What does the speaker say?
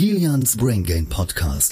Kilians Brain Gain Podcast.